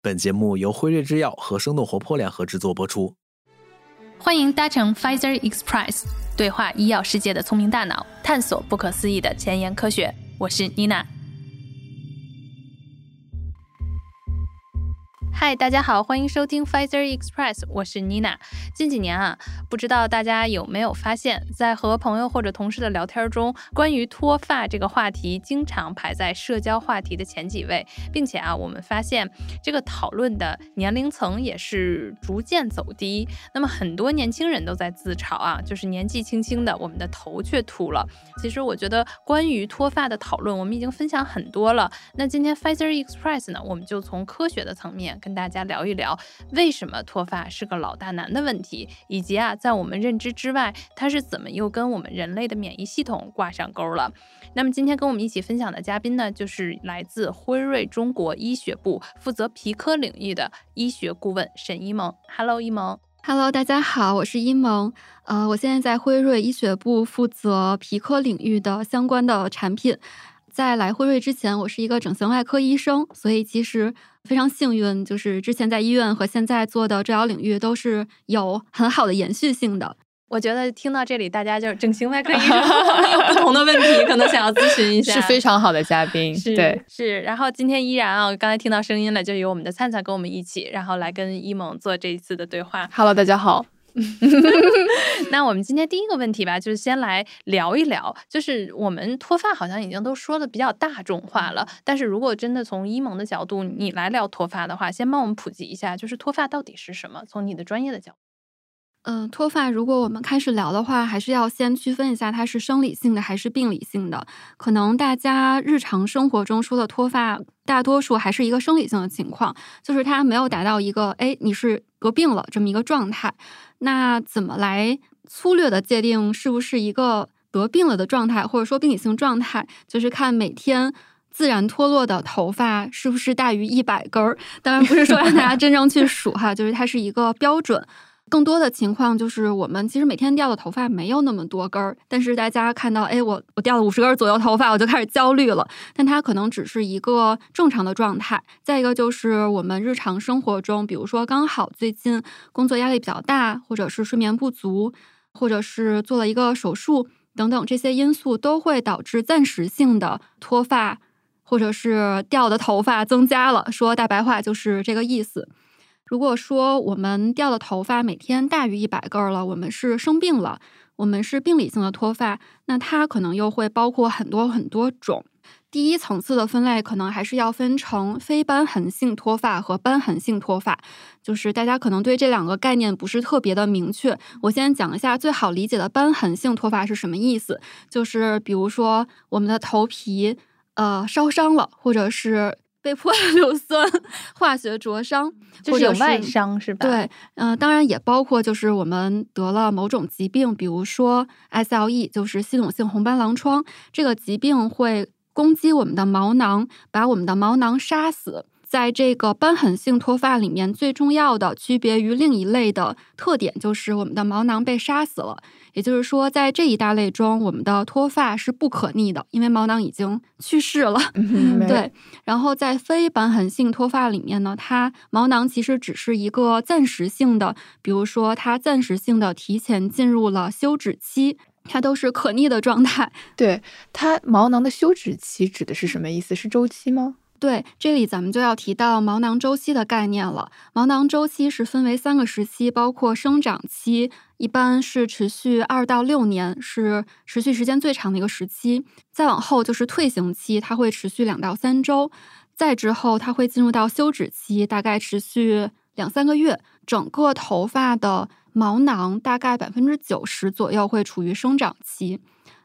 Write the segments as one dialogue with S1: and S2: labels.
S1: 本节目由辉瑞制药和生动活泼联合制作播出。
S2: 欢迎搭乘 Pfizer Express，对话医药世界的聪明大脑，探索不可思议的前沿科学。我是 Nina。嗨，大家好，欢迎收听 Pfizer Express，我是 Nina。近几年啊，不知道大家有没有发现，在和朋友或者同事的聊天中，关于脱发这个话题经常排在社交话题的前几位，并且啊，我们发现这个讨论的年龄层也是逐渐走低。那么很多年轻人都在自嘲啊，就是年纪轻轻的，我们的头却秃了。其实我觉得，关于脱发的讨论，我们已经分享很多了。那今天 Pfizer Express 呢，我们就从科学的层面。跟大家聊一聊，为什么脱发是个老大难的问题，以及啊，在我们认知之外，它是怎么又跟我们人类的免疫系统挂上钩了？那么今天跟我们一起分享的嘉宾呢，就是来自辉瑞中国医学部负责皮科领域的医学顾问沈一萌。Hello，一萌。
S3: Hello，大家好，我是一萌。呃，我现在在辉瑞医学部负责皮科领域的相关的产品。在来辉瑞之前，我是一个整形外科医生，所以其实非常幸运，就是之前在医院和现在做的治疗领域都是有很好的延续性的。
S2: 我觉得听到这里，大家就是整形外科医生有 不同的问题，可能想要咨询一下，
S4: 是非常好的嘉宾，对，
S2: 是。然后今天依然啊，刚才听到声音了，就由我们的灿灿跟我们一起，然后来跟一萌做这一次的对话。
S4: Hello，大家好。
S2: 那我们今天第一个问题吧，就是先来聊一聊，就是我们脱发好像已经都说的比较大众化了，但是如果真的从医萌的角度，你来聊脱发的话，先帮我们普及一下，就是脱发到底是什么？从你的专业的角度。
S3: 嗯，脱发如果我们开始聊的话，还是要先区分一下它是生理性的还是病理性的。可能大家日常生活中说的脱发，大多数还是一个生理性的情况，就是它没有达到一个哎你是得病了这么一个状态。那怎么来粗略的界定是不是一个得病了的状态，或者说病理性状态？就是看每天自然脱落的头发是不是大于一百根儿。当然不是说让大家真正去数哈，就是它是一个标准。更多的情况就是，我们其实每天掉的头发没有那么多根儿，但是大家看到，哎，我我掉了五十根左右头发，我就开始焦虑了。但它可能只是一个正常的状态。再一个就是我们日常生活中，比如说刚好最近工作压力比较大，或者是睡眠不足，或者是做了一个手术等等，这些因素都会导致暂时性的脱发，或者是掉的头发增加了。说大白话就是这个意思。如果说我们掉的头发每天大于一百根了，我们是生病了，我们是病理性的脱发，那它可能又会包括很多很多种。第一层次的分类可能还是要分成非瘢痕性脱发和瘢痕性脱发，就是大家可能对这两个概念不是特别的明确。我先讲一下最好理解的瘢痕性脱发是什么意思，就是比如说我们的头皮呃烧伤了，或者是。被迫 硫酸化学灼伤，
S2: 就是有外伤是吧？
S3: 对，嗯，当然也包括就是我们得了某种疾病，比如说 SLE，就是系统性红斑狼疮，这个疾病会攻击我们的毛囊，把我们的毛囊杀死。在这个瘢痕性脱发里面，最重要的区别于另一类的特点就是我们的毛囊被杀死了。也就是说，在这一大类中，我们的脱发是不可逆的，因为毛囊已经去世了。对。然后在非瘢痕性脱发里面呢，它毛囊其实只是一个暂时性的，比如说它暂时性的提前进入了休止期，它都是可逆的状态。
S4: 对它毛囊的休止期指的是什么意思？是周期吗？
S3: 对，这里咱们就要提到毛囊周期的概念了。毛囊周期是分为三个时期，包括生长期，一般是持续二到六年，是持续时间最长的一个时期。再往后就是退行期，它会持续两到三周。再之后，它会进入到休止期，大概持续两三个月。整个头发的毛囊大概百分之九十左右会处于生长期，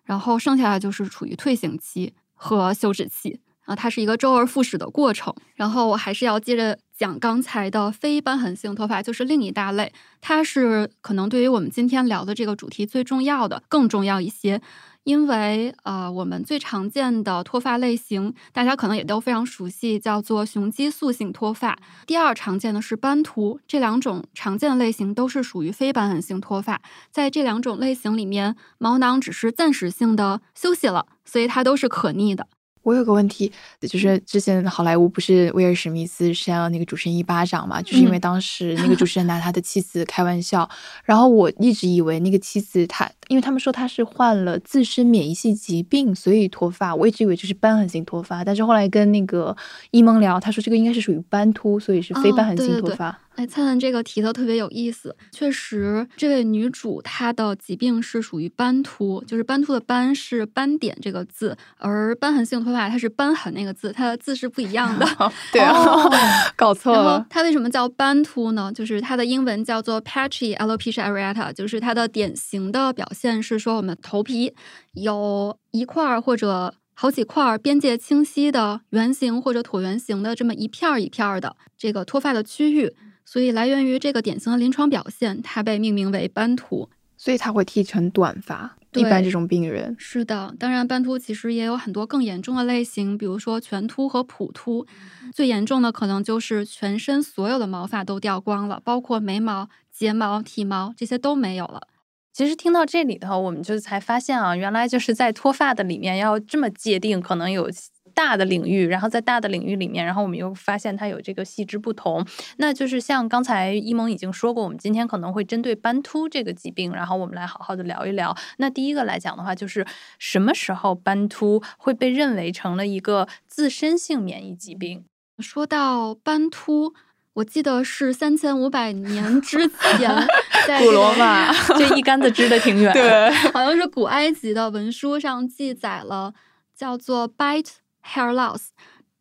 S3: 然后剩下的就是处于退行期和休止期。啊，它是一个周而复始的过程。然后我还是要接着讲刚才的非瘢痕性脱发，就是另一大类，它是可能对于我们今天聊的这个主题最重要的，更重要一些。因为呃，我们最常见的脱发类型，大家可能也都非常熟悉，叫做雄激素性脱发。第二常见的是斑秃，这两种常见类型都是属于非瘢痕性脱发。在这两种类型里面，毛囊只是暂时性的休息了，所以它都是可逆的。
S4: 我有个问题，就是之前好莱坞不是威尔史密斯扇了那个主持人一巴掌嘛？就是因为当时那个主持人拿他的妻 子开玩笑，然后我一直以为那个妻子他，因为他们说他是患了自身免疫系疾病，所以脱发，我一直以为就是瘢痕性脱发，但是后来跟那个伊蒙聊，他说这个应该是属于斑秃，所以是非瘢痕性脱发。
S3: 哎，灿灿这个提的特别有意思。确实，这位女主她的疾病是属于斑秃，就是斑秃的斑是斑点这个字，而瘢痕性脱发它是斑痕那个字，它的字是不一样的。
S4: 对啊，搞错了。
S3: 它为什么叫斑秃呢？就是它的英文叫做 patchy alopecia areata，就是它的典型的表现是说我们头皮有一块或者。好几块边界清晰的圆形或者椭圆形的这么一片儿一片儿的这个脱发的区域，所以来源于这个典型的临床表现，它被命名为斑秃。
S4: 所以它会剃成短发。一般这种病人
S3: 是的，当然斑秃其实也有很多更严重的类型，比如说全秃和普秃。最严重的可能就是全身所有的毛发都掉光了，包括眉毛、睫毛、体毛这些都没有了。
S2: 其实听到这里头，我们就才发现啊，原来就是在脱发的里面要这么界定，可能有大的领域，然后在大的领域里面，然后我们又发现它有这个细枝不同。那就是像刚才一萌已经说过，我们今天可能会针对斑秃这个疾病，然后我们来好好的聊一聊。那第一个来讲的话，就是什么时候斑秃会被认为成了一个自身性免疫疾病？
S3: 说到斑秃。我记得是三千五百年之前，在
S2: 古罗马，这一竿子支的挺远。
S4: 对，
S3: 好像是古埃及的文书上记载了，叫做 bite hair loss，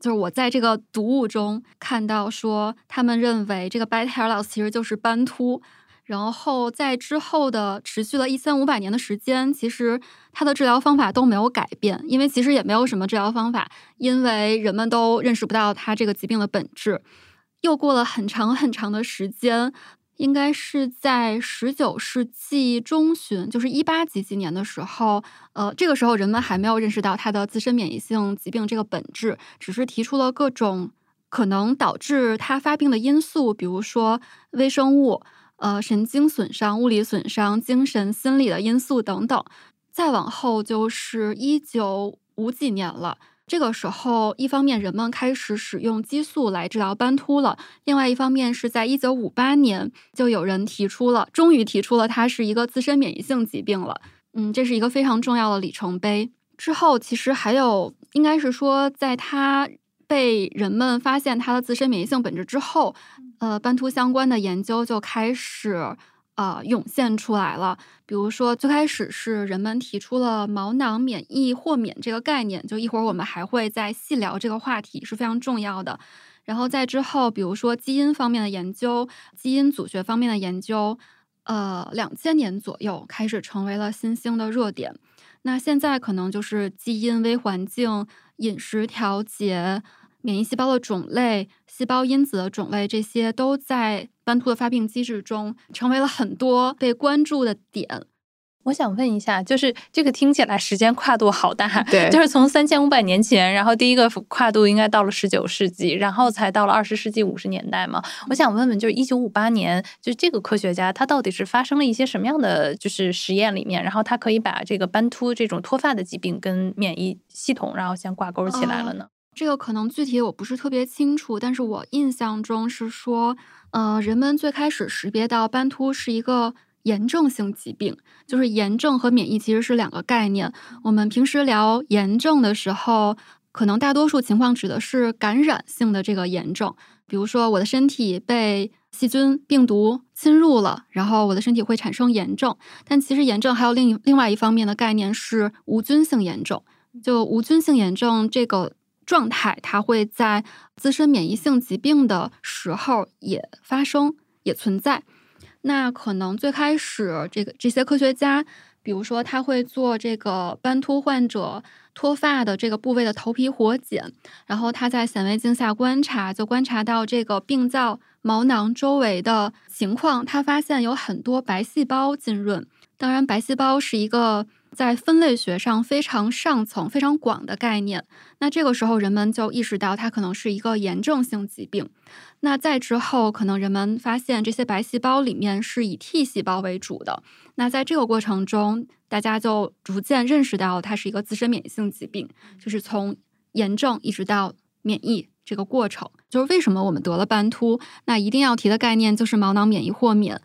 S3: 就是我在这个读物中看到说，他们认为这个 bite hair loss 其实就是斑秃。然后在之后的持续了一千五百年的时间，其实它的治疗方法都没有改变，因为其实也没有什么治疗方法，因为人们都认识不到它这个疾病的本质。又过了很长很长的时间，应该是在十九世纪中旬，就是一八几几年的时候，呃，这个时候人们还没有认识到它的自身免疫性疾病这个本质，只是提出了各种可能导致它发病的因素，比如说微生物、呃神经损伤、物理损伤、精神心理的因素等等。再往后就是一九五几年了。这个时候，一方面人们开始使用激素来治疗斑秃了；另外一方面是在一九五八年，就有人提出了，终于提出了它是一个自身免疫性疾病了。嗯，这是一个非常重要的里程碑。之后，其实还有，应该是说，在它被人们发现它的自身免疫性本质之后，呃，斑秃相关的研究就开始。呃，涌现出来了。比如说，最开始是人们提出了毛囊免疫豁免这个概念，就一会儿我们还会再细聊这个话题，是非常重要的。然后在之后，比如说基因方面的研究、基因组学方面的研究，呃，两千年左右开始成为了新兴的热点。那现在可能就是基因、微环境、饮食调节。免疫细胞的种类、细胞因子的种类，这些都在斑秃的发病机制中成为了很多被关注的点。
S2: 我想问一下，就是这个听起来时间跨度好大，
S4: 对，
S2: 就是从三千五百年前，然后第一个跨度应该到了十九世纪，然后才到了二十世纪五十年代嘛。我想问问，就是一九五八年，就这个科学家他到底是发生了一些什么样的就是实验里面，然后他可以把这个斑秃这种脱发的疾病跟免疫系统然后先挂钩起来了呢？
S3: 这个可能具体我不是特别清楚，但是我印象中是说，呃，人们最开始识别到斑秃是一个炎症性疾病，就是炎症和免疫其实是两个概念。我们平时聊炎症的时候，可能大多数情况指的是感染性的这个炎症，比如说我的身体被细菌、病毒侵入了，然后我的身体会产生炎症。但其实炎症还有另另外一方面的概念是无菌性炎症，就无菌性炎症这个。状态，它会在自身免疫性疾病的时候也发生，也存在。那可能最开始，这个这些科学家，比如说他会做这个斑秃患者脱发的这个部位的头皮活检，然后他在显微镜下观察，就观察到这个病灶毛囊周围的情况，他发现有很多白细胞浸润。当然，白细胞是一个。在分类学上非常上层、非常广的概念，那这个时候人们就意识到它可能是一个炎症性疾病。那再之后，可能人们发现这些白细胞里面是以 T 细胞为主的。那在这个过程中，大家就逐渐认识到它是一个自身免疫性疾病，就是从炎症一直到免疫这个过程。就是为什么我们得了斑秃，那一定要提的概念就是毛囊免疫豁免。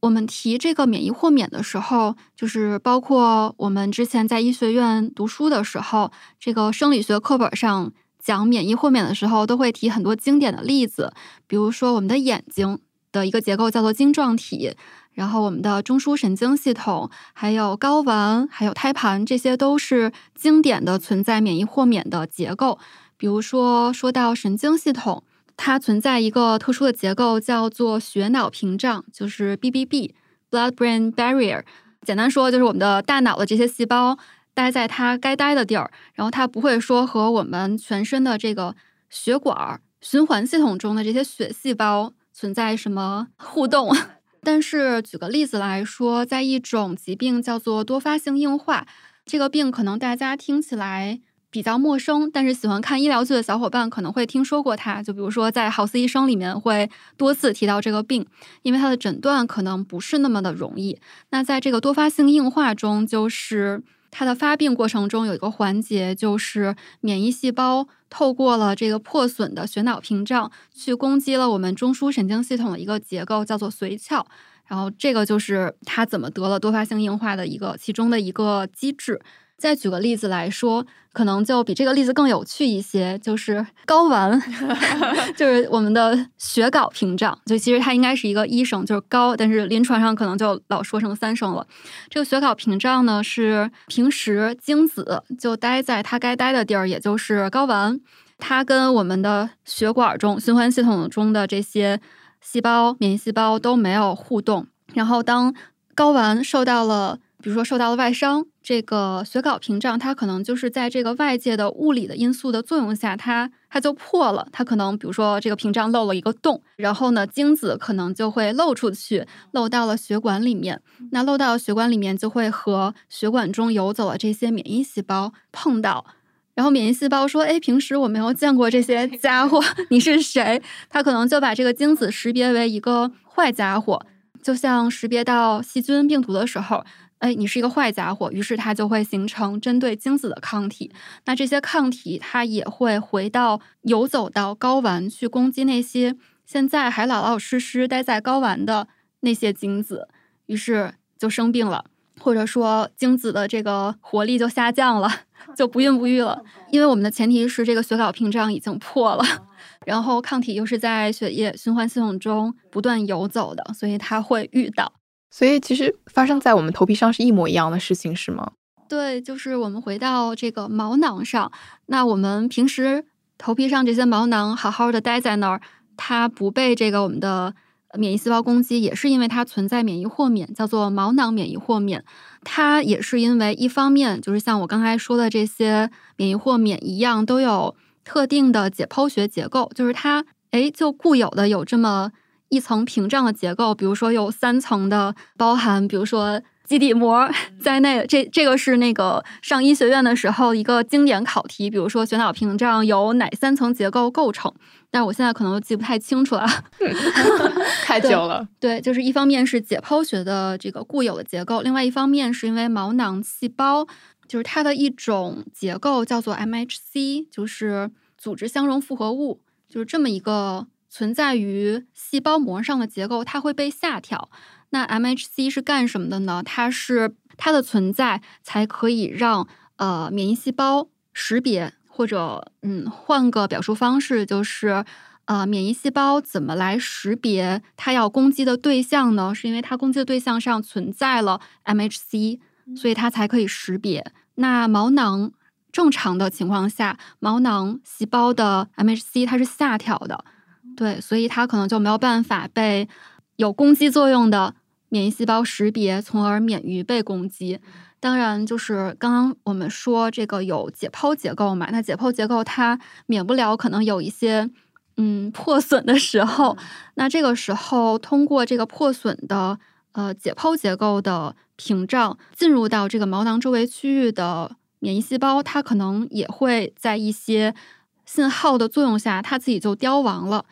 S3: 我们提这个免疫豁免的时候，就是包括我们之前在医学院读书的时候，这个生理学课本上讲免疫豁免的时候，都会提很多经典的例子，比如说我们的眼睛的一个结构叫做晶状体。然后，我们的中枢神经系统、还有睾丸、还有胎盘，这些都是经典的存在免疫豁免的结构。比如说，说到神经系统，它存在一个特殊的结构，叫做血脑屏障，就是 BBB（Blood-Brain Barrier）。简单说，就是我们的大脑的这些细胞待在它该待的地儿，然后它不会说和我们全身的这个血管循环系统中的这些血细胞存在什么互动。但是举个例子来说，在一种疾病叫做多发性硬化，这个病可能大家听起来比较陌生，但是喜欢看医疗剧的小伙伴可能会听说过它。就比如说在《豪斯医生》里面会多次提到这个病，因为它的诊断可能不是那么的容易。那在这个多发性硬化中，就是它的发病过程中有一个环节，就是免疫细胞。透过了这个破损的血脑屏障，去攻击了我们中枢神经系统的一个结构，叫做髓鞘。然后这个就是它怎么得了多发性硬化的一个其中的一个机制。再举个例子来说，可能就比这个例子更有趣一些，就是睾丸，就是我们的血睾屏障。就其实它应该是一个一声，就是睾，但是临床上可能就老说成三声了。这个血睾屏障呢，是平时精子就待在它该待的地儿，也就是睾丸，它跟我们的血管中循环系统中的这些细胞、免疫细胞都没有互动。然后当睾丸受到了比如说受到了外伤，这个血睾屏障它可能就是在这个外界的物理的因素的作用下，它它就破了。它可能比如说这个屏障漏了一个洞，然后呢精子可能就会漏出去，漏到了血管里面。那漏到血管里面就会和血管中游走的这些免疫细胞碰到，然后免疫细胞说：“哎，平时我没有见过这些家伙，你是谁？”它可能就把这个精子识别为一个坏家伙，就像识别到细菌病毒的时候。哎，你是一个坏家伙，于是它就会形成针对精子的抗体。那这些抗体它也会回到游走到睾丸去攻击那些现在还老老实实待在睾丸的那些精子，于是就生病了，或者说精子的这个活力就下降了，就不孕不育了。因为我们的前提是这个血睾屏障已经破了，然后抗体又是在血液循环系统中不断游走的，所以它会遇到。
S4: 所以其实发生在我们头皮上是一模一样的事情，是吗？
S3: 对，就是我们回到这个毛囊上，那我们平时头皮上这些毛囊好好的待在那儿，它不被这个我们的免疫细胞攻击，也是因为它存在免疫豁免，叫做毛囊免疫豁免。它也是因为一方面就是像我刚才说的这些免疫豁免一样，都有特定的解剖学结构，就是它哎就固有的有这么。一层屏障的结构，比如说有三层的，包含比如说基底膜在内。这这个是那个上医学院的时候一个经典考题，比如说血脑屏障由哪三层结构构成？但是我现在可能记不太清楚了，
S4: 太久了。
S3: 对，就是一方面是解剖学的这个固有的结构，另外一方面是因为毛囊细胞就是它的一种结构叫做 MHC，就是组织相容复合物，就是这么一个。存在于细胞膜上的结构，它会被下调。那 MHC 是干什么的呢？它是它的存在才可以让呃免疫细胞识别，或者嗯换个表述方式，就是呃免疫细胞怎么来识别它要攻击的对象呢？是因为它攻击的对象上存在了 MHC，所以它才可以识别。那毛囊正常的情况下，毛囊细胞的 MHC 它是下调的。对，所以它可能就没有办法被有攻击作用的免疫细胞识别，从而免于被攻击。当然，就是刚刚我们说这个有解剖结构嘛，那解剖结构它免不了可能有一些嗯破损的时候。那这个时候，通过这个破损的呃解剖结构的屏障进入到这个毛囊周围区域的免疫细胞，它可能也会在一些。信号的作用下，它自己就凋亡了，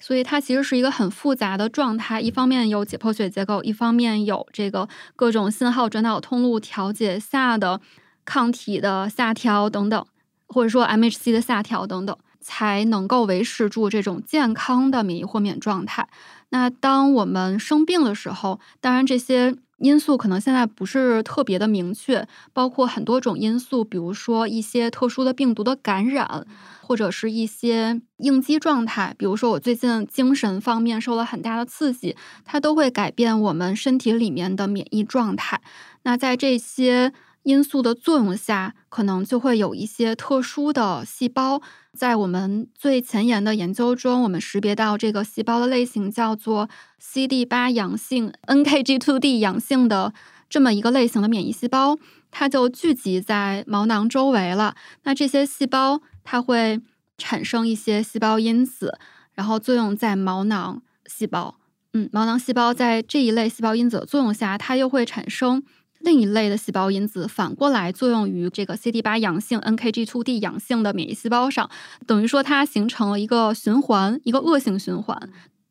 S3: 所以它其实是一个很复杂的状态。一方面有解剖学结构，一方面有这个各种信号转导通路调节下的抗体的下调等等，或者说 MHC 的下调等等，才能够维持住这种健康的免疫豁免状态。那当我们生病的时候，当然这些因素可能现在不是特别的明确，包括很多种因素，比如说一些特殊的病毒的感染，或者是一些应激状态，比如说我最近精神方面受了很大的刺激，它都会改变我们身体里面的免疫状态。那在这些因素的作用下，可能就会有一些特殊的细胞。在我们最前沿的研究中，我们识别到这个细胞的类型叫做 CD 八阳性 NKG2D 阳性的这么一个类型的免疫细胞，它就聚集在毛囊周围了。那这些细胞它会产生一些细胞因子，然后作用在毛囊细胞。嗯，毛囊细胞在这一类细胞因子的作用下，它又会产生。另一类的细胞因子反过来作用于这个 CD 八阳性 NKG two D 阳性的免疫细胞上，等于说它形成了一个循环，一个恶性循环，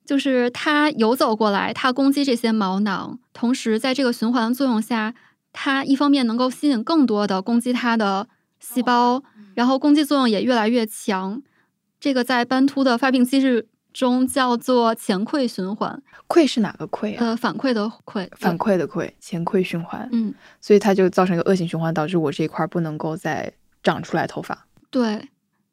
S3: 就是它游走过来，它攻击这些毛囊，同时在这个循环的作用下，它一方面能够吸引更多的攻击它的细胞，然后攻击作用也越来越强。这个在斑秃的发病机制。中叫做前馈循环，
S4: 馈是哪个馈啊？
S3: 呃，反馈的馈，
S4: 反馈的馈，前馈循环。
S3: 嗯，
S4: 所以它就造成一个恶性循环，导致我这一块不能够再长出来头发。
S3: 对，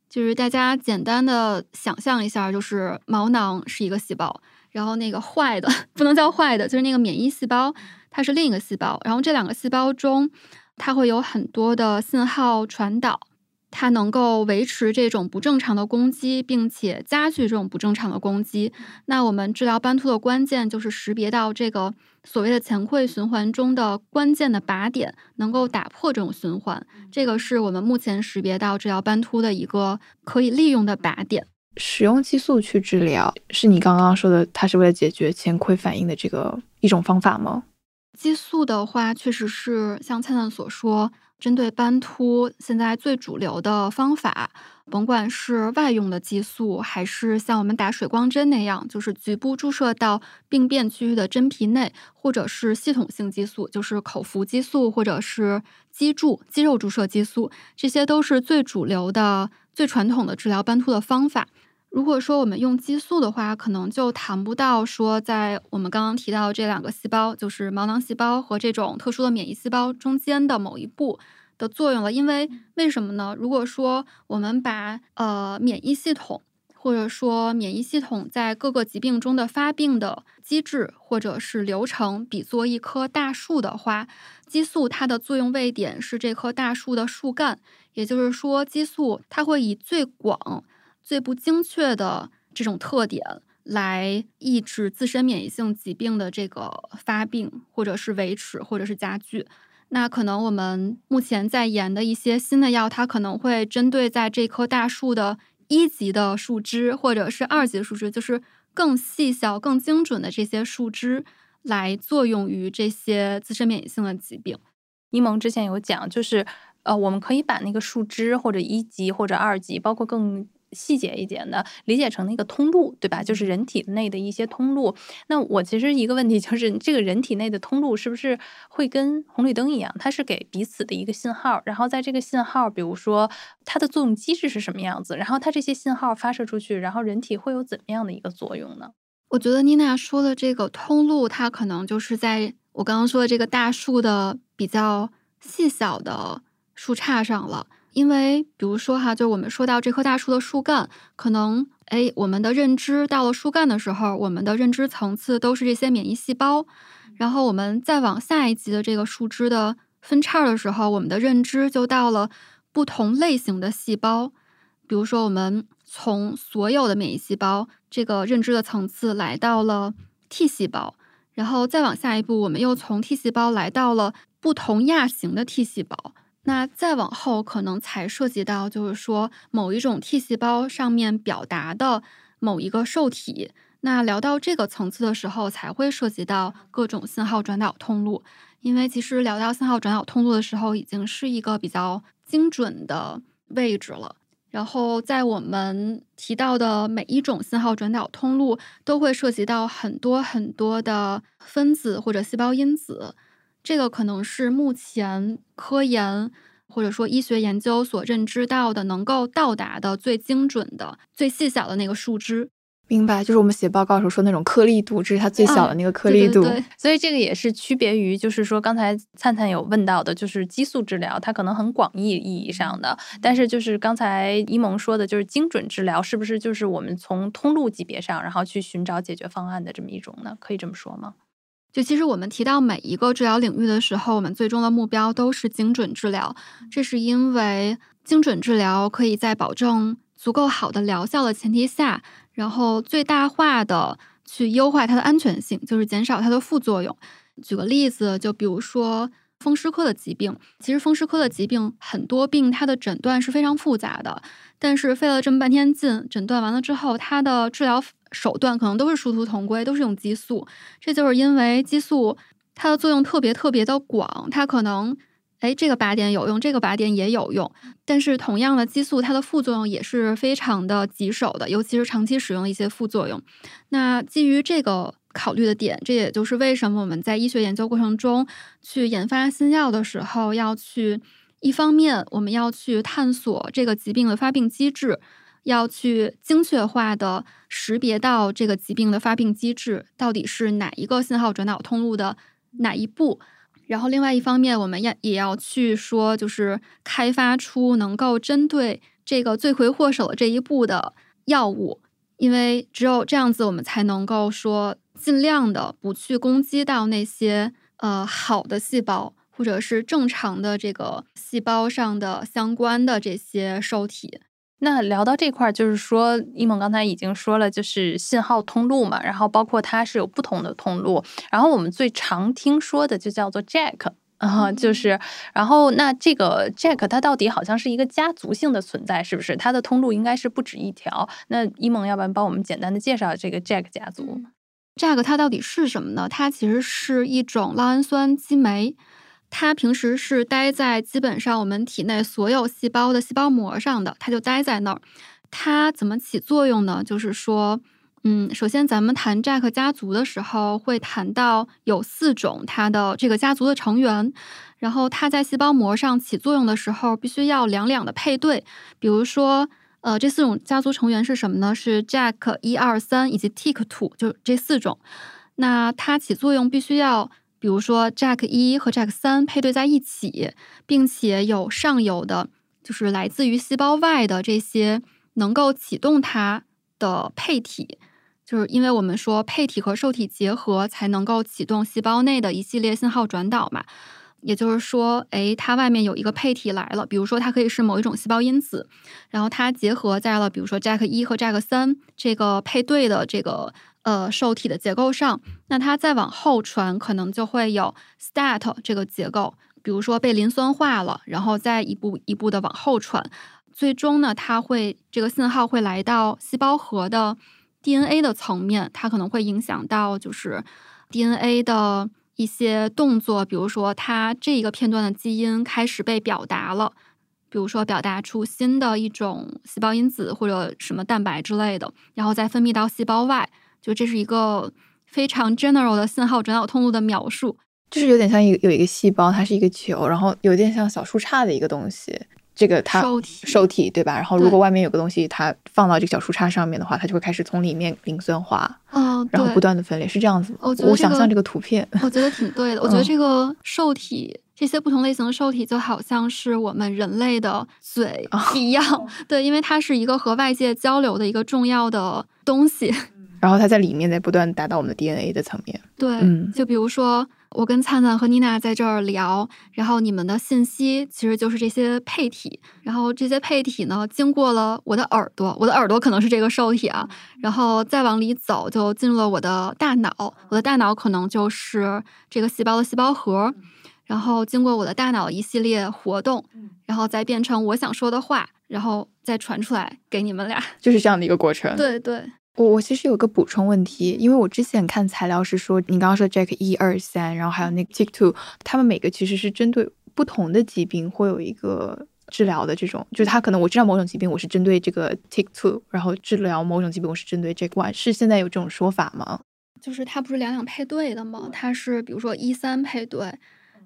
S3: 就是大家简单的想象一下，就是毛囊是一个细胞，然后那个坏的 不能叫坏的，就是那个免疫细胞，它是另一个细胞，然后这两个细胞中，它会有很多的信号传导。它能够维持这种不正常的攻击，并且加剧这种不正常的攻击。那我们治疗斑秃的关键就是识别到这个所谓的前馈循环中的关键的靶点，能够打破这种循环。这个是我们目前识别到治疗斑秃的一个可以利用的靶点。
S4: 使用激素去治疗，是你刚刚说的，它是为了解决前馈反应的这个一种方法吗？
S3: 激素的话，确实是像灿灿所说。针对斑秃，现在最主流的方法，甭管是外用的激素，还是像我们打水光针那样，就是局部注射到病变区域的真皮内，或者是系统性激素，就是口服激素，或者是肌注肌肉注射激素，这些都是最主流的、最传统的治疗斑秃的方法。如果说我们用激素的话，可能就谈不到说在我们刚刚提到这两个细胞，就是毛囊细胞和这种特殊的免疫细胞中间的某一步的作用了。因为为什么呢？如果说我们把呃免疫系统，或者说免疫系统在各个疾病中的发病的机制或者是流程比作一棵大树的话，激素它的作用位点是这棵大树的树干，也就是说，激素它会以最广。最不精确的这种特点来抑制自身免疫性疾病的这个发病，或者是维持，或者是加剧。那可能我们目前在研的一些新的药，它可能会针对在这棵大树的一级的树枝，或者是二级树枝，就是更细小、更精准的这些树枝，来作用于这些自身免疫性的疾病。
S2: 柠檬之前有讲，就是呃，我们可以把那个树枝或者一级或者二级，包括更。细节一点的理解成那个通路，对吧？就是人体内的一些通路。那我其实一个问题就是，这个人体内的通路是不是会跟红绿灯一样？它是给彼此的一个信号，然后在这个信号，比如说它的作用机制是什么样子？然后它这些信号发射出去，然后人体会有怎么样的一个作用呢？
S3: 我觉得妮娜说的这个通路，它可能就是在我刚刚说的这个大树的比较细小的树杈上了。因为，比如说哈，就我们说到这棵大树的树干，可能哎，我们的认知到了树干的时候，我们的认知层次都是这些免疫细胞。然后我们再往下一级的这个树枝的分叉的时候，我们的认知就到了不同类型的细胞。比如说，我们从所有的免疫细胞这个认知的层次来到了 T 细胞，然后再往下一步，我们又从 T 细胞来到了不同亚型的 T 细胞。那再往后，可能才涉及到，就是说某一种 T 细胞上面表达的某一个受体。那聊到这个层次的时候，才会涉及到各种信号转导通路。因为其实聊到信号转导通路的时候，已经是一个比较精准的位置了。然后在我们提到的每一种信号转导通路，都会涉及到很多很多的分子或者细胞因子。这个可能是目前科研或者说医学研究所认知到的能够到达的最精准的、最细小的那个树枝。
S4: 明白，就是我们写报告时候说那种颗粒度，这是它最小的那个颗粒度。
S3: 对对对
S2: 所以这个也是区别于，就是说刚才灿灿有问到的，就是激素治疗，它可能很广义意义上的，但是就是刚才一萌说的，就是精准治疗，是不是就是我们从通路级别上，然后去寻找解决方案的这么一种呢？可以这么说吗？
S3: 就其实我们提到每一个治疗领域的时候，我们最终的目标都是精准治疗。这是因为精准治疗可以在保证足够好的疗效的前提下，然后最大化的去优化它的安全性，就是减少它的副作用。举个例子，就比如说风湿科的疾病，其实风湿科的疾病很多病它的诊断是非常复杂的，但是费了这么半天劲，诊断完了之后，它的治疗手段可能都是殊途同归，都是用激素。这就是因为激素它的作用特别特别的广，它可能哎这个靶点有用，这个靶点也有用，但是同样的激素它的副作用也是非常的棘手的，尤其是长期使用的一些副作用。那基于这个考虑的点，这也就是为什么我们在医学研究过程中去研发新药的时候，要去一方面我们要去探索这个疾病的发病机制。要去精确化的识别到这个疾病的发病机制到底是哪一个信号转导通路的哪一步，然后另外一方面，我们要也要去说，就是开发出能够针对这个罪魁祸首的这一步的药物，因为只有这样子，我们才能够说尽量的不去攻击到那些呃好的细胞。或者是正常的这个细胞上的相关的这些受体，
S2: 那聊到这块儿，就是说，一萌刚才已经说了，就是信号通路嘛，然后包括它是有不同的通路，然后我们最常听说的就叫做 Jack 啊，就是，然后那这个 Jack 它到底好像是一个家族性的存在，是不是？它的通路应该是不止一条。那一萌，要不然帮我们简单的介绍这个 Jack 家族？
S3: 这 Jack 它到底是什么呢？它其实是一种酪氨酸激酶。它平时是待在基本上我们体内所有细胞的细胞膜上的，它就待在那儿。它怎么起作用呢？就是说，嗯，首先咱们谈 Jack 家族的时候，会谈到有四种它的这个家族的成员，然后它在细胞膜上起作用的时候，必须要两两的配对。比如说，呃，这四种家族成员是什么呢？是 Jack 一二三以及 Tick two，就这四种。那它起作用必须要。比如说，Jack 一和 Jack 三配对在一起，并且有上游的，就是来自于细胞外的这些能够启动它的配体，就是因为我们说配体和受体结合才能够启动细胞内的一系列信号转导嘛。也就是说，哎，它外面有一个配体来了，比如说它可以是某一种细胞因子，然后它结合在了，比如说 Jack 一和 Jack 三这个配对的这个。呃，受体的结构上，那它再往后传，可能就会有 STAT 这个结构，比如说被磷酸化了，然后再一步一步的往后传，最终呢，它会这个信号会来到细胞核的 DNA 的层面，它可能会影响到就是 DNA 的一些动作，比如说它这一个片段的基因开始被表达了，比如说表达出新的一种细胞因子或者什么蛋白之类的，然后再分泌到细胞外。就这是一个非常 general 的信号转导通路的描述，
S4: 就是有点像一个有一个细胞，它是一个球，然后有点像小树杈的一个东西。这个它
S3: 受体
S4: 对吧？然后如果外面有个东西，它放到这个小树杈上面的话，它就会开始从里面磷酸化，
S3: 嗯，
S4: 然后不断的分裂，是这样子。
S3: 我
S4: 想象这个图片，
S3: 我觉得挺对的。我觉得这个受体，这些不同类型的受体，就好像是我们人类的嘴一样，对，因为它是一个和外界交流的一个重要的东西。
S4: 然后它在里面在不断达到我们的 DNA 的层面。
S3: 对，
S4: 嗯
S3: 就比如说我跟灿灿和妮娜在这儿聊，然后你们的信息其实就是这些配体，然后这些配体呢，经过了我的耳朵，我的耳朵可能是这个受体啊，然后再往里走，就进入了我的大脑，我的大脑可能就是这个细胞的细胞核，然后经过我的大脑一系列活动，然后再变成我想说的话，然后再传出来给你们俩。
S4: 就是这样的一个过程。
S3: 对对。
S4: 我我其实有个补充问题，因为我之前看材料是说，你刚刚说 Jack 一二三，然后还有那个 Tick two，他们每个其实是针对不同的疾病会有一个治疗的这种，就是他可能我知道某种疾病我是针对这个 Tick two，然后治疗某种疾病我是针对 Jack one，是现在有这种说法吗？
S3: 就是它不是两两配对的吗？它是比如说一三配对，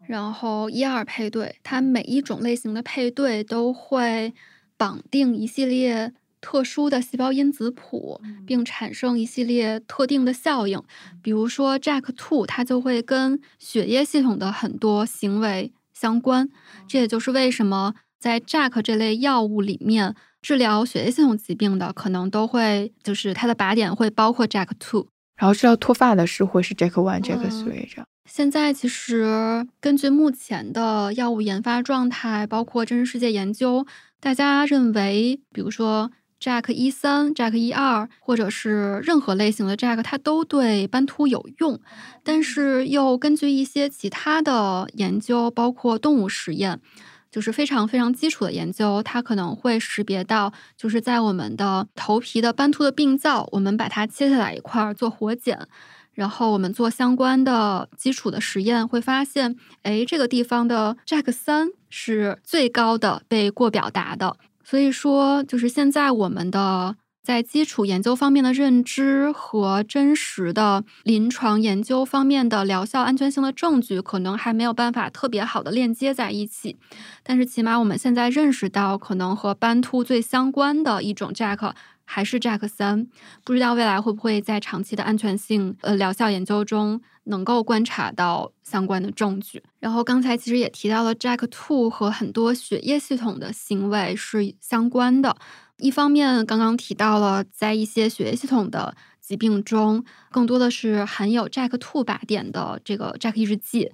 S3: 然后一二配对，它每一种类型的配对都会绑定一系列特殊的细胞因子谱，并产生一系列特定的效应。比如说 Jak two，它就会跟血液系统的很多行为相关。这也就是为什么在 JAK 这类药物里面，治疗血液系统疾病的可能都会就是它的靶点会包括 Jak two。
S4: 然后治疗脱发的是会是 JAK one、JAK three 这样。
S3: 现在其实根据目前的药物研发状态，包括真实世界研究，大家认为，比如说 JAK 一三、Jack 一二，或者是任何类型的 Jack，它都对斑秃有用。但是又根据一些其他的研究，包括动物实验。就是非常非常基础的研究，它可能会识别到，就是在我们的头皮的斑秃的病灶，我们把它切下来一块儿做活检，然后我们做相关的基础的实验，会发现，哎，这个地方的 Jack 三是最高的被过表达的。所以说，就是现在我们的。在基础研究方面的认知和真实的临床研究方面的疗效安全性的证据，可能还没有办法特别好的链接在一起。但是起码我们现在认识到，可能和斑秃最相关的一种 JACK 还是 Jack 三。不知道未来会不会在长期的安全性呃疗效研究中能够观察到相关的证据。然后刚才其实也提到了 Jack two 和很多血液系统的行为是相关的。一方面，刚刚提到了，在一些血液系统的疾病中，更多的是含有 Jack two 靶点的这个 Jack 抑制剂。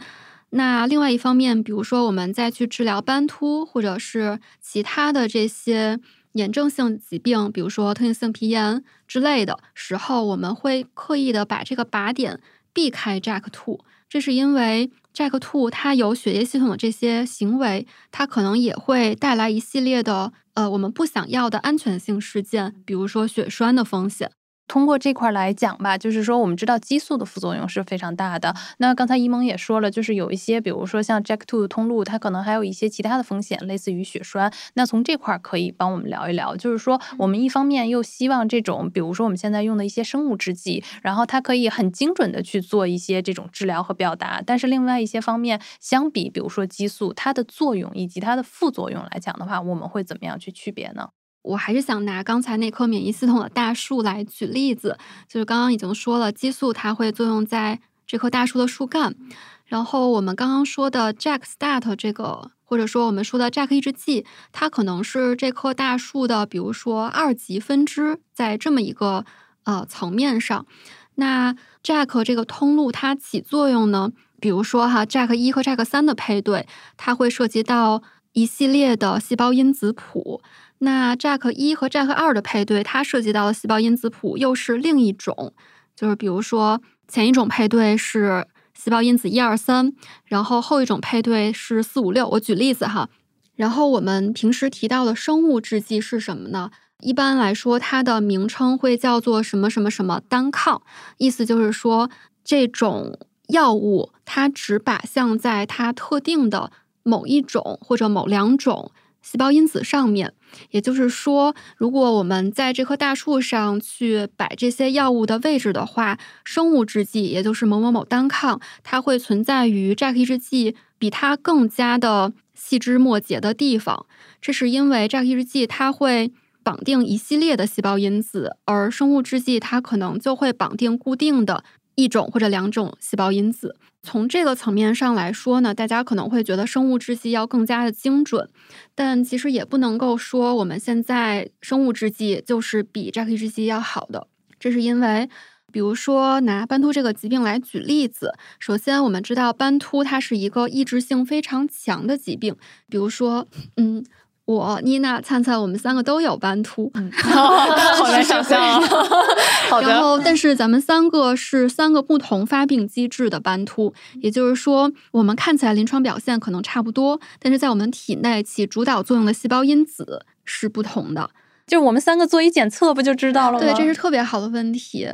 S3: 那另外一方面，比如说我们再去治疗斑秃或者是其他的这些炎症性疾病，比如说特应性皮炎之类的时候，我们会刻意的把这个靶点避开 JAK2。这是因为 JAK2 它有血液系统的这些行为，它可能也会带来一系列的。呃，我们不想要的安全性事件，比如说血栓的风险。
S2: 通过这块来讲吧，就是说我们知道激素的副作用是非常大的。那刚才一萌也说了，就是有一些，比如说像 JAK2 的通路，它可能还有一些其他的风险，类似于血栓。那从这块可以帮我们聊一聊，就是说我们一方面又希望这种，比如说我们现在用的一些生物制剂，然后它可以很精准的去做一些这种治疗和表达。但是另外一些方面，相比比如说激素，它的作用以及它的副作用来讲的话，我们会怎么样去区别呢？
S3: 我还是想拿刚才那棵免疫系统的大树来举例子，就是刚刚已经说了，激素它会作用在这棵大树的树干，然后我们刚刚说的 Jack STAT 这个，或者说我们说的 Jack 抑制剂，它可能是这棵大树的，比如说二级分支，在这么一个呃层面上，那 Jack 这个通路它起作用呢，比如说哈 Jack 一和 Jack 三的配对，它会涉及到一系列的细胞因子谱。那 Jack 一和 Jack 二的配对，它涉及到的细胞因子谱又是另一种，就是比如说前一种配对是细胞因子一二三，然后后一种配对是四五六。我举例子哈，然后我们平时提到的生物制剂是什么呢？一般来说，它的名称会叫做什么什么什么单抗，意思就是说这种药物它只靶向在它特定的某一种或者某两种。细胞因子上面，也就是说，如果我们在这棵大树上去摆这些药物的位置的话，生物制剂，也就是某某某单抗，它会存在于 JAK 抑制剂比它更加的细枝末节的地方。这是因为 JAK 抑制剂它会绑定一系列的细胞因子，而生物制剂它可能就会绑定固定的一种或者两种细胞因子。从这个层面上来说呢，大家可能会觉得生物制剂要更加的精准，但其实也不能够说我们现在生物制剂就是比 JAK 制剂要好的。这是因为，比如说拿斑秃这个疾病来举例子，首先我们知道斑秃它是一个抑制性非常强的疾病，比如说，嗯。我妮娜、灿灿，我们三个都有斑秃，
S2: 好难想象。
S3: 然后，但是咱们三个是三个不同发病机制的斑秃，也就是说，我们看起来临床表现可能差不多，但是在我们体内起主导作用的细胞因子是不同的。
S2: 就我们三个做一检测，不就知道了吗？
S3: 对，这是特别好的问题。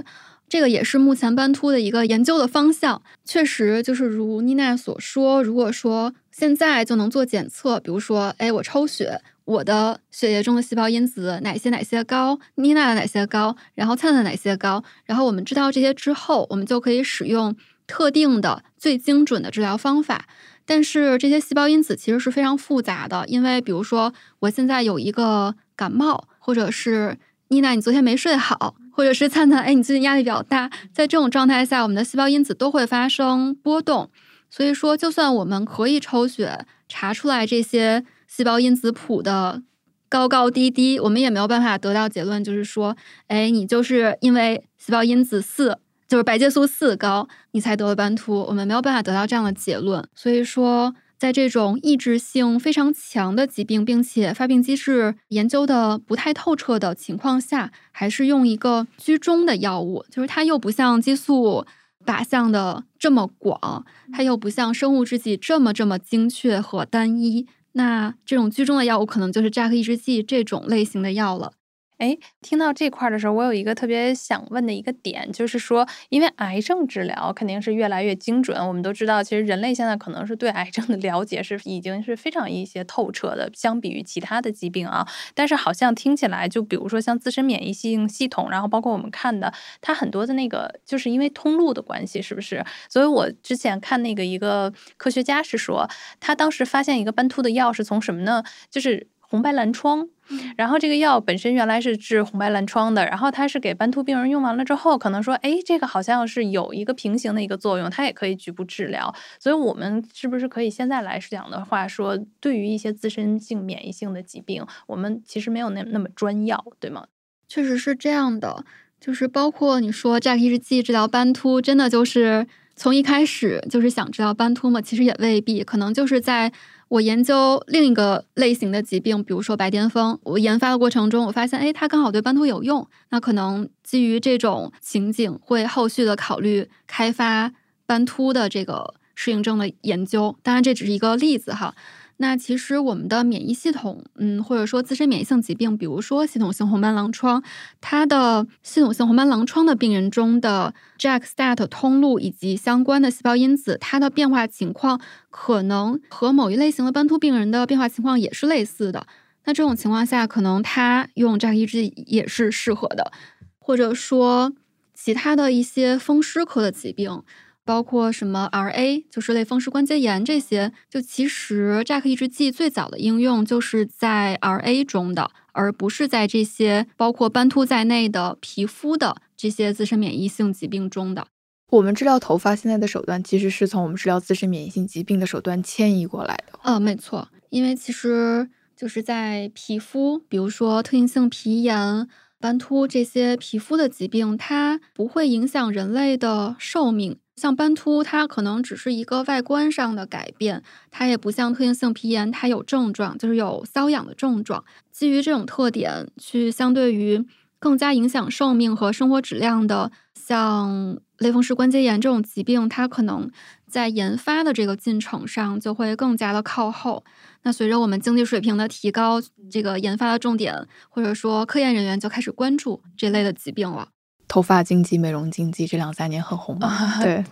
S3: 这个也是目前斑秃的一个研究的方向。确实，就是如妮娜所说，如果说现在就能做检测，比如说，哎，我抽血，我的血液中的细胞因子哪些哪些高，妮娜的哪些高，然后灿灿哪些高，然后我们知道这些之后，我们就可以使用特定的最精准的治疗方法。但是这些细胞因子其实是非常复杂的，因为比如说我现在有一个感冒，或者是妮娜你昨天没睡好，或者是灿灿哎你最近压力比较大，在这种状态下，我们的细胞因子都会发生波动。所以说，就算我们可以抽血查出来这些细胞因子谱的高高低低，我们也没有办法得到结论，就是说，哎，你就是因为细胞因子四，就是白介素四高，你才得了斑秃。我们没有办法得到这样的结论。所以说，在这种抑制性非常强的疾病，并且发病机制研究的不太透彻的情况下，还是用一个居中的药物，就是它又不像激素。靶向的这么广，它又不像生物制剂这么这么精确和单一。那这种居中的药物，可能就是 JAK 抑制剂这种类型的药了。
S2: 哎，听到这块的时候，我有一个特别想问的一个点，就是说，因为癌症治疗肯定是越来越精准，我们都知道，其实人类现在可能是对癌症的了解是已经是非常一些透彻的，相比于其他的疾病啊。但是好像听起来，就比如说像自身免疫性系统，然后包括我们看的，它很多的那个，就是因为通路的关系，是不是？所以我之前看那个一个科学家是说，他当时发现一个斑秃的药是从什么呢？就是红白蓝疮。然后这个药本身原来是治红白蓝疮的，然后它是给斑秃病人用完了之后，可能说，哎，这个好像是有一个平行的一个作用，它也可以局部治疗。所以，我们是不是可以现在来讲的话，说对于一些自身性免疫性的疾病，我们其实没有那那么专药，对吗？
S3: 确实是这样的，就是包括你说 JAK 抑制剂治疗斑秃，真的就是从一开始就是想知道斑秃嘛？其实也未必，可能就是在。我研究另一个类型的疾病，比如说白癜风。我研发的过程中，我发现，哎，它刚好对斑秃有用。那可能基于这种情景，会后续的考虑开发斑秃的这个适应症的研究。当然，这只是一个例子哈。那其实我们的免疫系统，嗯，或者说自身免疫性疾病，比如说系统性红斑狼疮，它的系统性红斑狼疮的病人中的 JAK-STAT 通路以及相关的细胞因子，它的变化情况可能和某一类型的斑秃病人的变化情况也是类似的。那这种情况下，可能他用 JAK 抑制也是适合的，或者说其他的一些风湿科的疾病。包括什么 RA，就是类风湿关节炎这些，就其实 JAK 抑制剂最早的应用就是在 RA 中的，而不是在这些包括斑秃在内的皮肤的这些自身免疫性疾病中的。
S4: 我们治疗头发现在的手段，其实是从我们治疗自身免疫性疾病的手段迁移过来的。
S3: 呃，没错，因为其实就是在皮肤，比如说特应性皮炎。斑秃这些皮肤的疾病，它不会影响人类的寿命。像斑秃，它可能只是一个外观上的改变，它也不像特应性皮炎，它有症状，就是有瘙痒的症状。基于这种特点，去相对于更加影响寿命和生活质量的，像类风湿关节炎这种疾病，它可能在研发的这个进程上就会更加的靠后。那随着我们经济水平的提高，这个研发的重点或者说科研人员就开始关注这类的疾病了。
S4: 头发经济、美容经济这两三年很红嘛？对。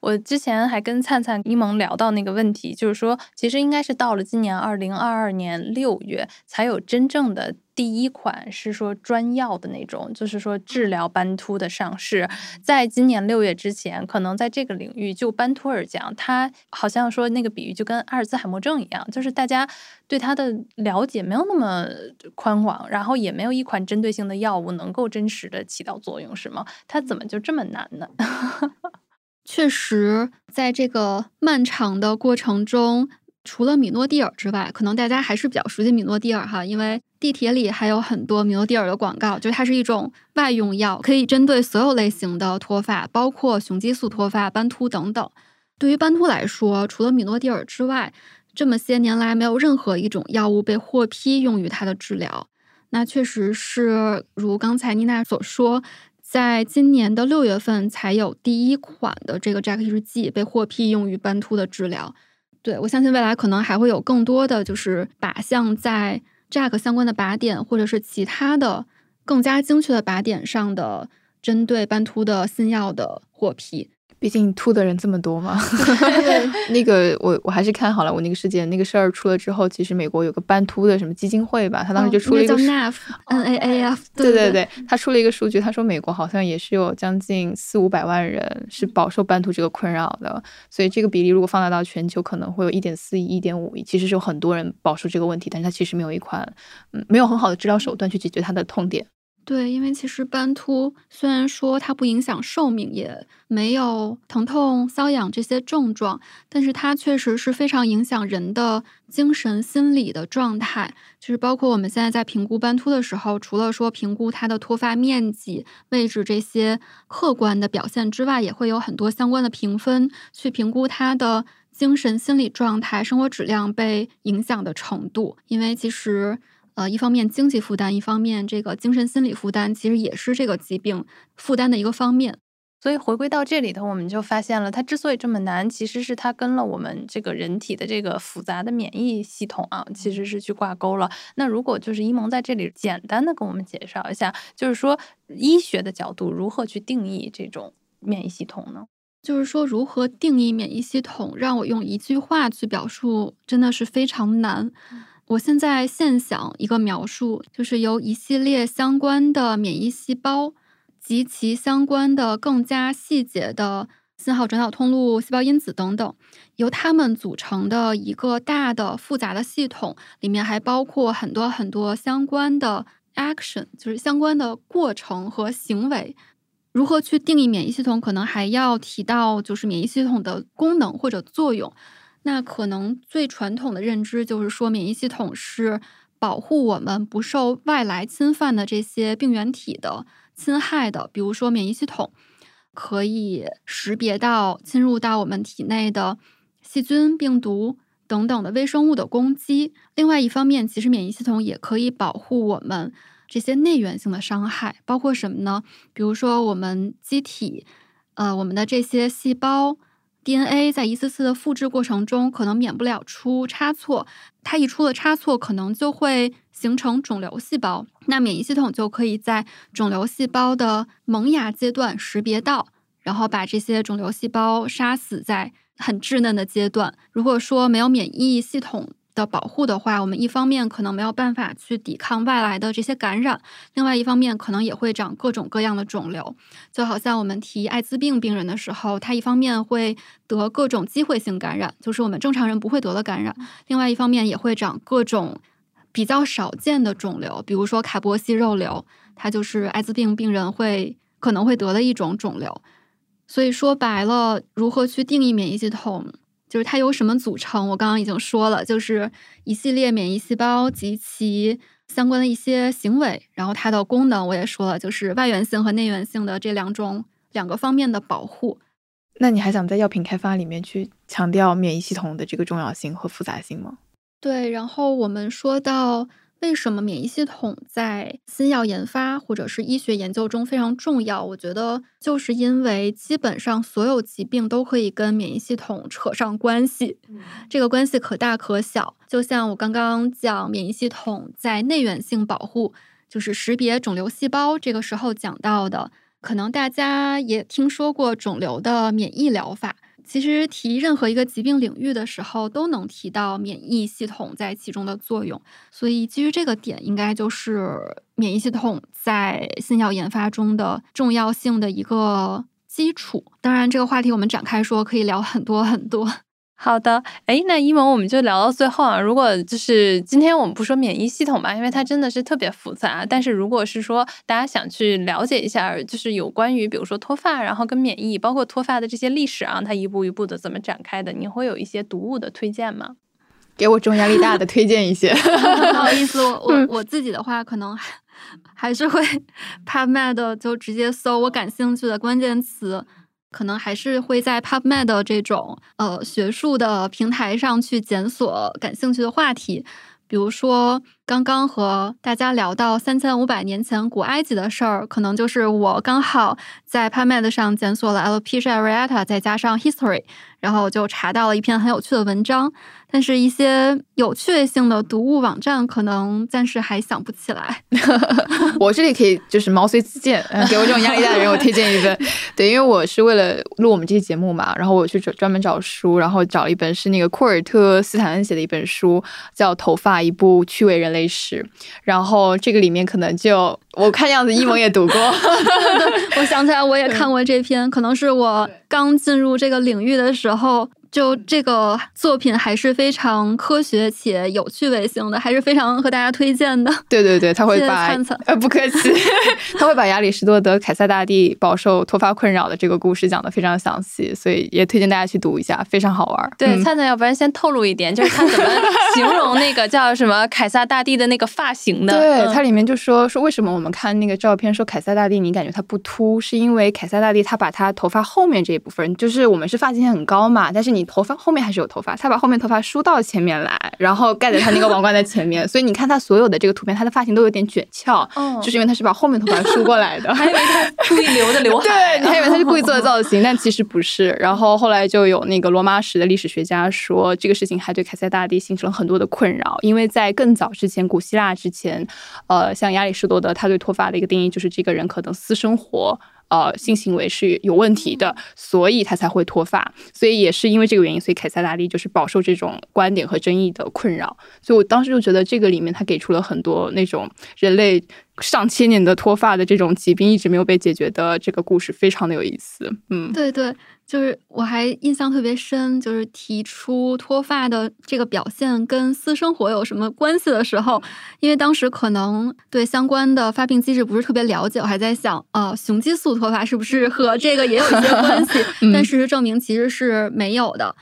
S2: 我之前还跟灿灿、一萌聊到那个问题，就是说，其实应该是到了今年二零二二年六月，才有真正的第一款是说专药的那种，就是说治疗斑秃的上市。在今年六月之前，可能在这个领域就斑秃而讲，它好像说那个比喻就跟阿尔兹海默症一样，就是大家对它的了解没有那么宽广，然后也没有一款针对性的药物能够真实的起到作用，是吗？它怎么就这么难呢？
S3: 确实，在这个漫长的过程中，除了米诺地尔之外，可能大家还是比较熟悉米诺地尔哈，因为地铁里还有很多米诺地尔的广告，就是它是一种外用药，可以针对所有类型的脱发，包括雄激素脱发、斑秃等等。对于斑秃来说，除了米诺地尔之外，这么些年来没有任何一种药物被获批用于它的治疗。那确实是如刚才妮娜所说。在今年的六月份，才有第一款的这个 JAK 抑制剂被获批用于斑秃的治疗。对我相信未来可能还会有更多的就是靶向在 JAK 相关的靶点，或者是其他的更加精确的靶点上的针对斑秃的新药的获批。
S4: 毕竟秃的人这么多嘛。那个我我还是看好了我那个事件那个事儿出了之后，其实美国有个斑秃的什么基金会吧，他当时就出了一个
S3: 叫 NAF N A A F，
S4: 对
S3: 对
S4: 对，他出了一个数据，他说美国好像也是有将近四五百万人是饱受斑秃这个困扰的，所以这个比例如果放大到全球，可能会有一点四亿、一点五亿，其实是有很多人饱受这个问题，但是他其实没有一款嗯没有很好的治疗手段去解决他的痛点。
S3: 对，因为其实斑秃虽然说它不影响寿命，也没有疼痛、瘙痒这些症状，但是它确实是非常影响人的精神、心理的状态。就是包括我们现在在评估斑秃的时候，除了说评估它的脱发面积、位置这些客观的表现之外，也会有很多相关的评分去评估它的精神、心理状态、生活质量被影响的程度。因为其实。呃，一方面经济负担，一方面这个精神心理负担，其实也是这个疾病负担的一个方面。
S2: 所以回归到这里头，我们就发现了，它之所以这么难，其实是它跟了我们这个人体的这个复杂的免疫系统啊，其实是去挂钩了。那如果就是一萌在这里简单的跟我们介绍一下，就是说医学的角度如何去定义这种免疫系统呢？
S3: 就是说如何定义免疫系统，让我用一句话去表述，真的是非常难。我现在现想一个描述，就是由一系列相关的免疫细胞及其相关的更加细节的信号转导通路、细胞因子等等，由它们组成的一个大的复杂的系统，里面还包括很多很多相关的 action，就是相关的过程和行为。如何去定义免疫系统，可能还要提到就是免疫系统的功能或者作用。那可能最传统的认知就是说，免疫系统是保护我们不受外来侵犯的这些病原体的侵害的。比如说，免疫系统可以识别到侵入到我们体内的细菌、病毒等等的微生物的攻击。另外一方面，其实免疫系统也可以保护我们这些内源性的伤害，包括什么呢？比如说，我们机体，呃，我们的这些细胞。DNA 在一次次的复制过程中，可能免不了出差错。它一出了差错，可能就会形成肿瘤细胞。那免疫系统就可以在肿瘤细胞的萌芽阶段识别到，然后把这些肿瘤细胞杀死在很稚嫩的阶段。如果说没有免疫系统，的保护的话，我们一方面可能没有办法去抵抗外来的这些感染，另外一方面可能也会长各种各样的肿瘤。就好像我们提艾滋病病人的时候，他一方面会得各种机会性感染，就是我们正常人不会得的感染；另外一方面也会长各种比较少见的肿瘤，比如说卡波西肉瘤，它就是艾滋病病人会可能会得的一种肿瘤。所以说白了，如何去定义免疫系统？就是它由什么组成？我刚刚已经说了，就是一系列免疫细胞及其相关的一些行为。然后它的功能我也说了，就是外源性和内源性的这两种两个方面的保护。
S4: 那你还想在药品开发里面去强调免疫系统的这个重要性和复杂性吗？
S3: 对，然后我们说到。为什么免疫系统在新药研发或者是医学研究中非常重要？我觉得就是因为基本上所有疾病都可以跟免疫系统扯上关系，这个关系可大可小。就像我刚刚讲免疫系统在内源性保护，就是识别肿瘤细胞，这个时候讲到的，可能大家也听说过肿瘤的免疫疗法。其实提任何一个疾病领域的时候，都能提到免疫系统在其中的作用。所以基于这个点，应该就是免疫系统在新药研发中的重要性的一个基础。当然，这个话题我们展开说，可以聊很多很多。
S2: 好的，哎，那一萌我们就聊到最后啊。如果就是今天我们不说免疫系统吧，因为它真的是特别复杂。但是如果是说大家想去了解一下，就是有关于比如说脱发，然后跟免疫，包括脱发的这些历史啊，它一步一步的怎么展开的，你会有一些读物的推荐吗？
S4: 给我这种压力大的推荐一些。
S3: 不好意思，我我我自己的话，可能还是会 PubMed 就直接搜我感兴趣的关键词。可能还是会在 PubMed 这种呃学术的平台上去检索感兴趣的话题，比如说刚刚和大家聊到三千五百年前古埃及的事儿，可能就是我刚好在 PubMed 上检索了 l p c i a r e a t a 再加上 History，然后就查到了一篇很有趣的文章。但是，一些有趣味性的读物网站可能暂时还想不起来。
S4: 我这里可以就是毛遂自荐，给我这种压力大的人，我推荐一本。对，因为我是为了录我们这期节目嘛，然后我去专专门找书，然后找了一本是那个库尔特斯坦恩写的一本书，叫《头发：一部趣味人类史》。然后这个里面可能就我看样子一萌也读过，
S3: 我想起来我也看过这篇，可能是我刚进入这个领域的时候。就这个作品还是非常科学且有趣味性的，还是非常和大家推荐的。
S4: 对对对，他会把呃不客气，他会把亚里士多德凯撒大帝饱受脱发困扰的这个故事讲的非常详细，所以也推荐大家去读一下，非常好玩。
S2: 对，灿灿，要不然先透露一点，就是他怎么 形容那个叫什么凯撒大帝的那个发型的？
S4: 对，它里面就说说为什么我们看那个照片说凯撒大帝你感觉他不秃，是因为凯撒大帝他把他头发后面这一部分，就是我们是发际线很高嘛，但是你。头发后面还是有头发，他把后面头发梳到前面来，然后盖在他那个王冠的前面，所以你看他所有的这个图片，他的发型都有点卷翘，就是因为他是把后面头发梳过来的。
S2: 还以为他故意留的刘海，
S4: 对你还以为他是故意做的造型，但其实不是。然后后来就有那个罗马史的历史学家说，这个事情还对凯撒大帝形成了很多的困扰，因为在更早之前，古希腊之前，呃，像亚里士多德，他对脱发的一个定义就是这个人可能私生活。呃，性行为是有问题的，所以他才会脱发。所以也是因为这个原因，所以凯撒大帝就是饱受这种观点和争议的困扰。所以我当时就觉得这个里面他给出了很多那种人类。上千年的脱发的这种疾病一直没有被解决的这个故事非常的有意思，嗯，
S3: 对对，就是我还印象特别深，就是提出脱发的这个表现跟私生活有什么关系的时候，因为当时可能对相关的发病机制不是特别了解，我还在想，呃，雄激素脱发是不是和这个也有一些关系？但事实证明其实是没有的。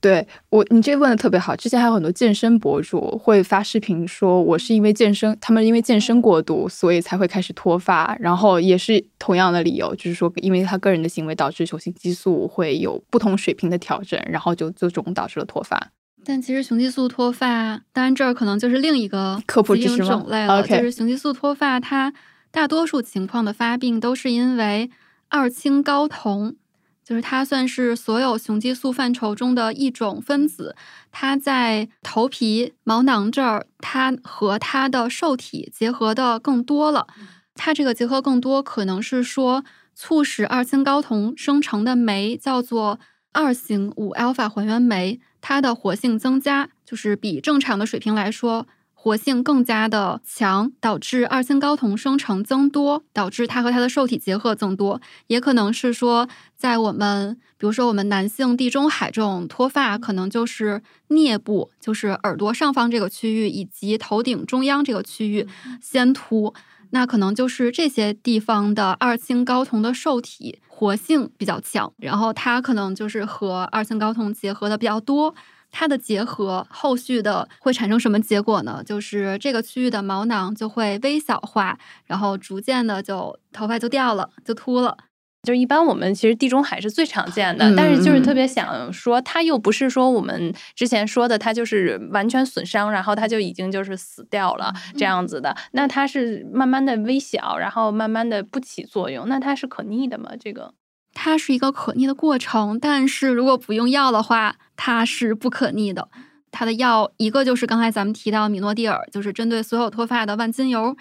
S4: 对我，你这问的特别好。之前还有很多健身博主会发视频说，我是因为健身，他们因为健身过度，所以才会开始脱发。然后也是同样的理由，就是说，因为他个人的行为导致雄性激素会有不同水平的调整，然后就最终导致了脱发。
S3: 但其实雄激素脱发，当然这儿可能就是另一个
S4: 科普知识
S3: 种类了。就是雄激素脱发，它大多数情况的发病都是因为二氢睾酮。就是它算是所有雄激素范畴中的一种分子，它在头皮毛囊这儿，它和它的受体结合的更多了。它这个结合更多，可能是说促使二氢睾酮生成的酶叫做二型五 alpha 还原酶，它的活性增加，就是比正常的水平来说。活性更加的强，导致二氢睾酮生成增多，导致它和它的受体结合增多。也可能是说，在我们比如说我们男性地中海这种脱发，可能就是颞部，就是耳朵上方这个区域，以及头顶中央这个区域先秃，那可能就是这些地方的二氢睾酮的受体活性比较强，然后它可能就是和二氢睾酮结合的比较多。它的结合后续的会产生什么结果呢？就是这个区域的毛囊就会微小化，然后逐渐的就头发就掉了，就秃了。
S2: 就一般我们其实地中海是最常见的，但是就是特别想说，它又不是说我们之前说的，它就是完全损伤，然后它就已经就是死掉了这样子的。那它是慢慢的微小，然后慢慢的不起作用，那它是可逆的吗？这个？
S3: 它是一个可逆的过程，但是如果不用药的话，它是不可逆的。它的药一个就是刚才咱们提到米诺地尔，就是针对所有脱发的万金油；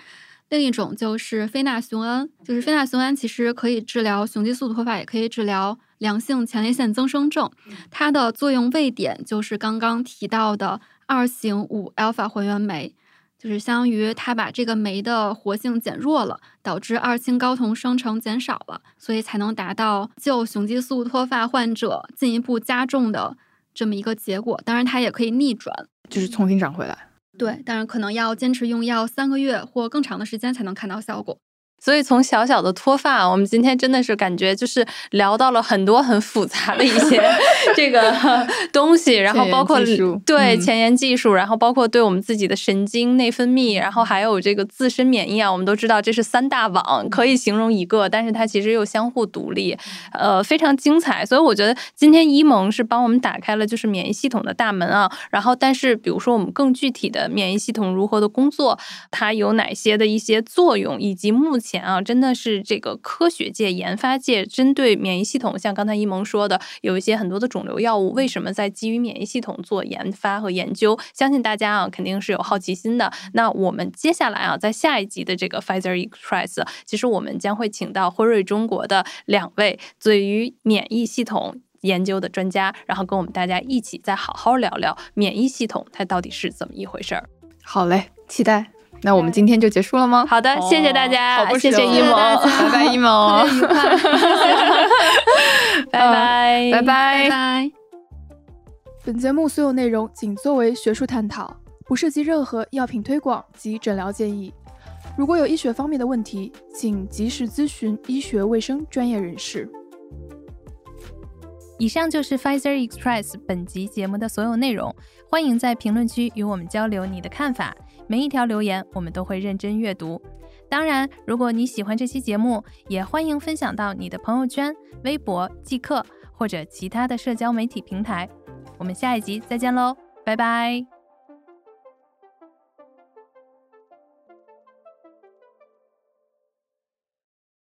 S3: 另一种就是非那雄胺，就是非那雄胺其实可以治疗雄激素脱发，也可以治疗良性前列腺增生症。它的作用位点就是刚刚提到的二型五 alpha 还原酶。就是相当于它把这个酶的活性减弱了，导致二氢睾酮生成减少了，所以才能达到救雄激素脱发患者进一步加重的这么一个结果。当然，它也可以逆转，
S4: 就是重新长回来。
S3: 对，但是可能要坚持用药三个月或更长的时间才能看到效果。
S2: 所以从小小的脱发，我们今天真的是感觉就是聊到了很多很复杂的一些 这个 东西，然后包括对前沿技术，然后包括对我们自己的神经内分泌，然后还有这个自身免疫啊，我们都知道这是三大网，可以形容一个，但是它其实又相互独立，呃，非常精彩。所以我觉得今天伊蒙是帮我们打开了就是免疫系统的大门啊。然后，但是比如说我们更具体的免疫系统如何的工作，它有哪些的一些作用，以及目前。前啊，真的是这个科学界、研发界针对免疫系统，像刚才一萌说的，有一些很多的肿瘤药物，为什么在基于免疫系统做研发和研究？相信大家啊，肯定是有好奇心的。那我们接下来啊，在下一集的这个 Pfizer Express，其实我们将会请到辉瑞中国的两位对于免疫系统研究的专家，然后跟我们大家一起再好好聊聊免疫系统它到底是怎么一回事儿。
S4: 好嘞，期待。那我们今天就结束了吗？
S2: 好的，谢谢大家，谢谢一萌，
S4: 拜拜一萌，
S2: 拜拜
S4: 拜拜
S3: 拜。
S5: 本节目所有内容仅作为学术探讨，不涉及任何药品推广及诊疗建议。如果有医学方面的问题，请及时咨询医学卫生专业人士。
S2: 以上就是 Pfizer Express 本集节目的所有内容，欢迎在评论区与我们交流你的看法。每一条留言我们都会认真阅读。当然，如果你喜欢这期节目，也欢迎分享到你的朋友圈、微博、即刻或者其他的社交媒体平台。我们下一集再见喽，拜拜。